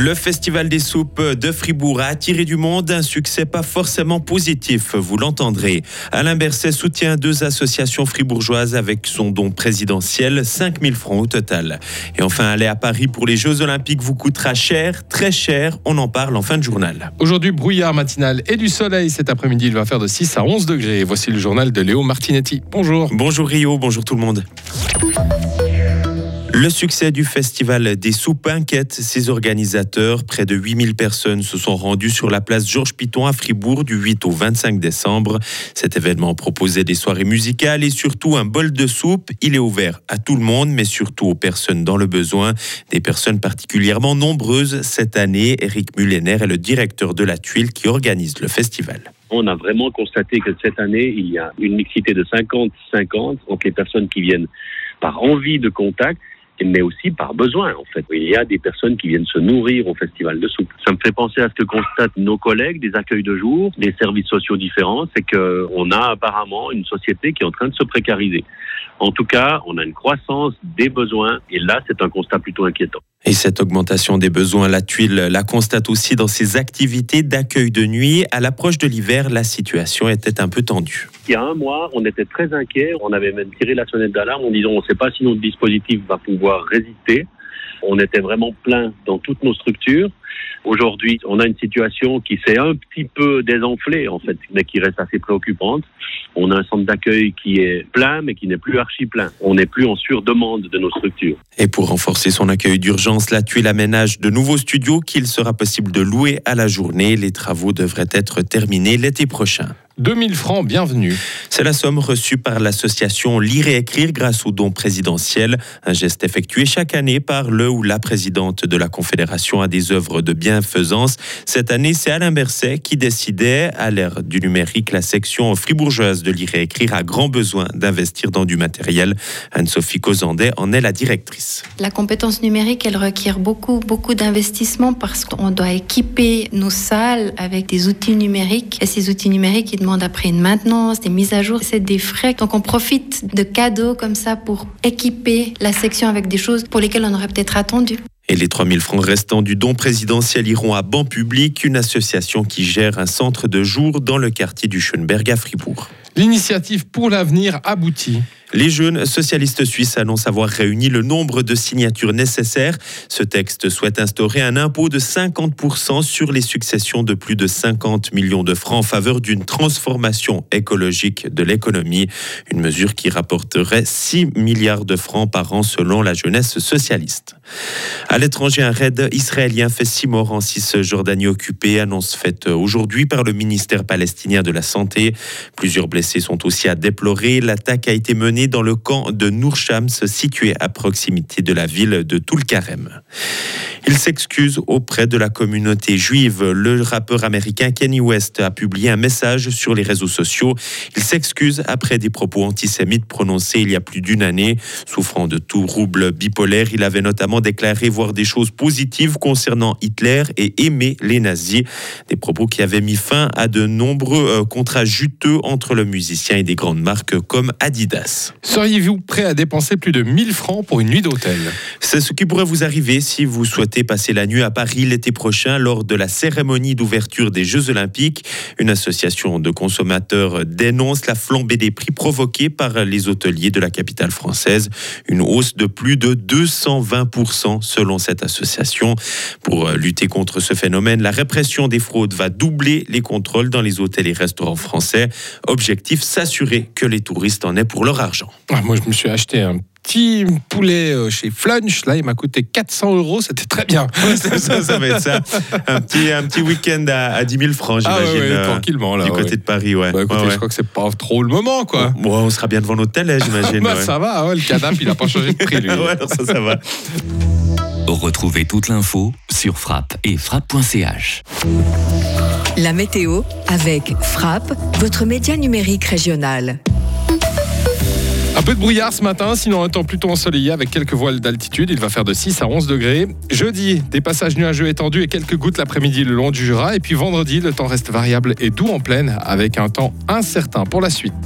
Le Festival des soupes de Fribourg a attiré du monde, un succès pas forcément positif, vous l'entendrez. Alain Berset soutient deux associations fribourgeoises avec son don présidentiel, 5000 francs au total. Et enfin, aller à Paris pour les Jeux Olympiques vous coûtera cher, très cher, on en parle en fin de journal. Aujourd'hui, brouillard matinal et du soleil. Cet après-midi, il va faire de 6 à 11 degrés. Voici le journal de Léo Martinetti. Bonjour. Bonjour Rio, bonjour tout le monde. Le succès du Festival des soupes inquiète ses organisateurs. Près de 8000 personnes se sont rendues sur la place Georges Piton à Fribourg du 8 au 25 décembre. Cet événement proposait des soirées musicales et surtout un bol de soupe. Il est ouvert à tout le monde, mais surtout aux personnes dans le besoin. Des personnes particulièrement nombreuses cette année. Eric Mullener est le directeur de la Tuile qui organise le festival. On a vraiment constaté que cette année, il y a une mixité de 50-50 entre les personnes qui viennent par envie de contact mais aussi par besoin, en fait. Il y a des personnes qui viennent se nourrir au Festival de soupe. Ça me fait penser à ce que constatent nos collègues des accueils de jour, des services sociaux différents, c'est qu'on a apparemment une société qui est en train de se précariser. En tout cas, on a une croissance des besoins, et là, c'est un constat plutôt inquiétant. Et cette augmentation des besoins, la tuile la constate aussi dans ses activités d'accueil de nuit. À l'approche de l'hiver, la situation était un peu tendue. Il y a un mois, on était très inquiets. On avait même tiré la sonnette d'alarme en disant on ne sait pas si notre dispositif va pouvoir résister. On était vraiment plein dans toutes nos structures. Aujourd'hui, on a une situation qui s'est un petit peu désenflée, en fait, mais qui reste assez préoccupante. On a un centre d'accueil qui est plein, mais qui n'est plus archi plein. On n'est plus en surdemande de nos structures. Et pour renforcer son accueil d'urgence, la tuile aménage de nouveaux studios qu'il sera possible de louer à la journée. Les travaux devraient être terminés l'été prochain. 2000 francs, bienvenue. C'est la somme reçue par l'association Lire et Écrire grâce au don présidentiel, un geste effectué chaque année par le ou la présidente de la Confédération à des œuvres de bienfaisance. Cette année, c'est Alain Berset qui décidait, à l'ère du numérique, la section fribourgeoise de Lire et Écrire a grand besoin d'investir dans du matériel. Anne-Sophie Cozandet en est la directrice. La compétence numérique, elle requiert beaucoup, beaucoup d'investissement parce qu'on doit équiper nos salles avec des outils numériques et ces outils numériques, ils après une maintenance, des mises à jour, c'est des frais. Donc on profite de cadeaux comme ça pour équiper la section avec des choses pour lesquelles on aurait peut-être attendu. Et les 3000 francs restants du don présidentiel iront à Ban Public, une association qui gère un centre de jour dans le quartier du Schönberg à Fribourg. L'initiative pour l'avenir aboutit. Les jeunes socialistes suisses annoncent avoir réuni le nombre de signatures nécessaires. Ce texte souhaite instaurer un impôt de 50% sur les successions de plus de 50 millions de francs en faveur d'une transformation écologique de l'économie. Une mesure qui rapporterait 6 milliards de francs par an selon la jeunesse socialiste. À l'étranger, un raid israélien fait six morts en Cisjordanie occupée. Annonce faite aujourd'hui par le ministère palestinien de la Santé. Plusieurs blessés sont aussi à déplorer. L'attaque a été menée dans le camp de Nourchams, situé à proximité de la ville de Toulkarem. Il s'excuse auprès de la communauté juive. Le rappeur américain Kenny West a publié un message sur les réseaux sociaux. Il s'excuse après des propos antisémites prononcés il y a plus d'une année. Souffrant de tout rouble bipolaire, il avait notamment déclaré voir des choses positives concernant Hitler et aimer les nazis. Des propos qui avaient mis fin à de nombreux euh, contrats juteux entre le musicien et des grandes marques comme Adidas. Seriez-vous prêt à dépenser plus de 1000 francs pour une nuit d'hôtel? C'est ce qui pourrait vous arriver si vous souhaitez passer la nuit à Paris l'été prochain lors de la cérémonie d'ouverture des Jeux Olympiques. Une association de consommateurs dénonce la flambée des prix provoqués par les hôteliers de la capitale française. Une hausse de plus de 220% selon cette association. Pour lutter contre ce phénomène, la répression des fraudes va doubler les contrôles dans les hôtels et restaurants français. Objectif, s'assurer que les touristes en aient pour leur argent. Ah, moi, je me suis acheté un petit poulet euh, chez Flunch. Là, il m'a coûté 400 euros. C'était très bien. ça, ça, va être ça. Un petit, un petit week-end à, 10 000 francs, ah j'imagine. Ah tranquillement, là. Du côté de Paris, ouais. Bah, écoutez, Je crois que c'est pas trop le moment, quoi. Bon, on sera bien devant notre télé, j'imagine. bah, Ça va, le canap, il n'a pas changé de prix, lui. ouais, ça, ça va. Retrouvez toute l'info sur frappe et frappe.ch. La météo avec Frappe, votre média numérique régional. Un peu de brouillard ce matin, sinon un temps plutôt ensoleillé avec quelques voiles d'altitude. Il va faire de 6 à 11 degrés. Jeudi, des passages nuageux étendus et quelques gouttes l'après-midi le long du Jura. Et puis vendredi, le temps reste variable et doux en pleine avec un temps incertain pour la suite.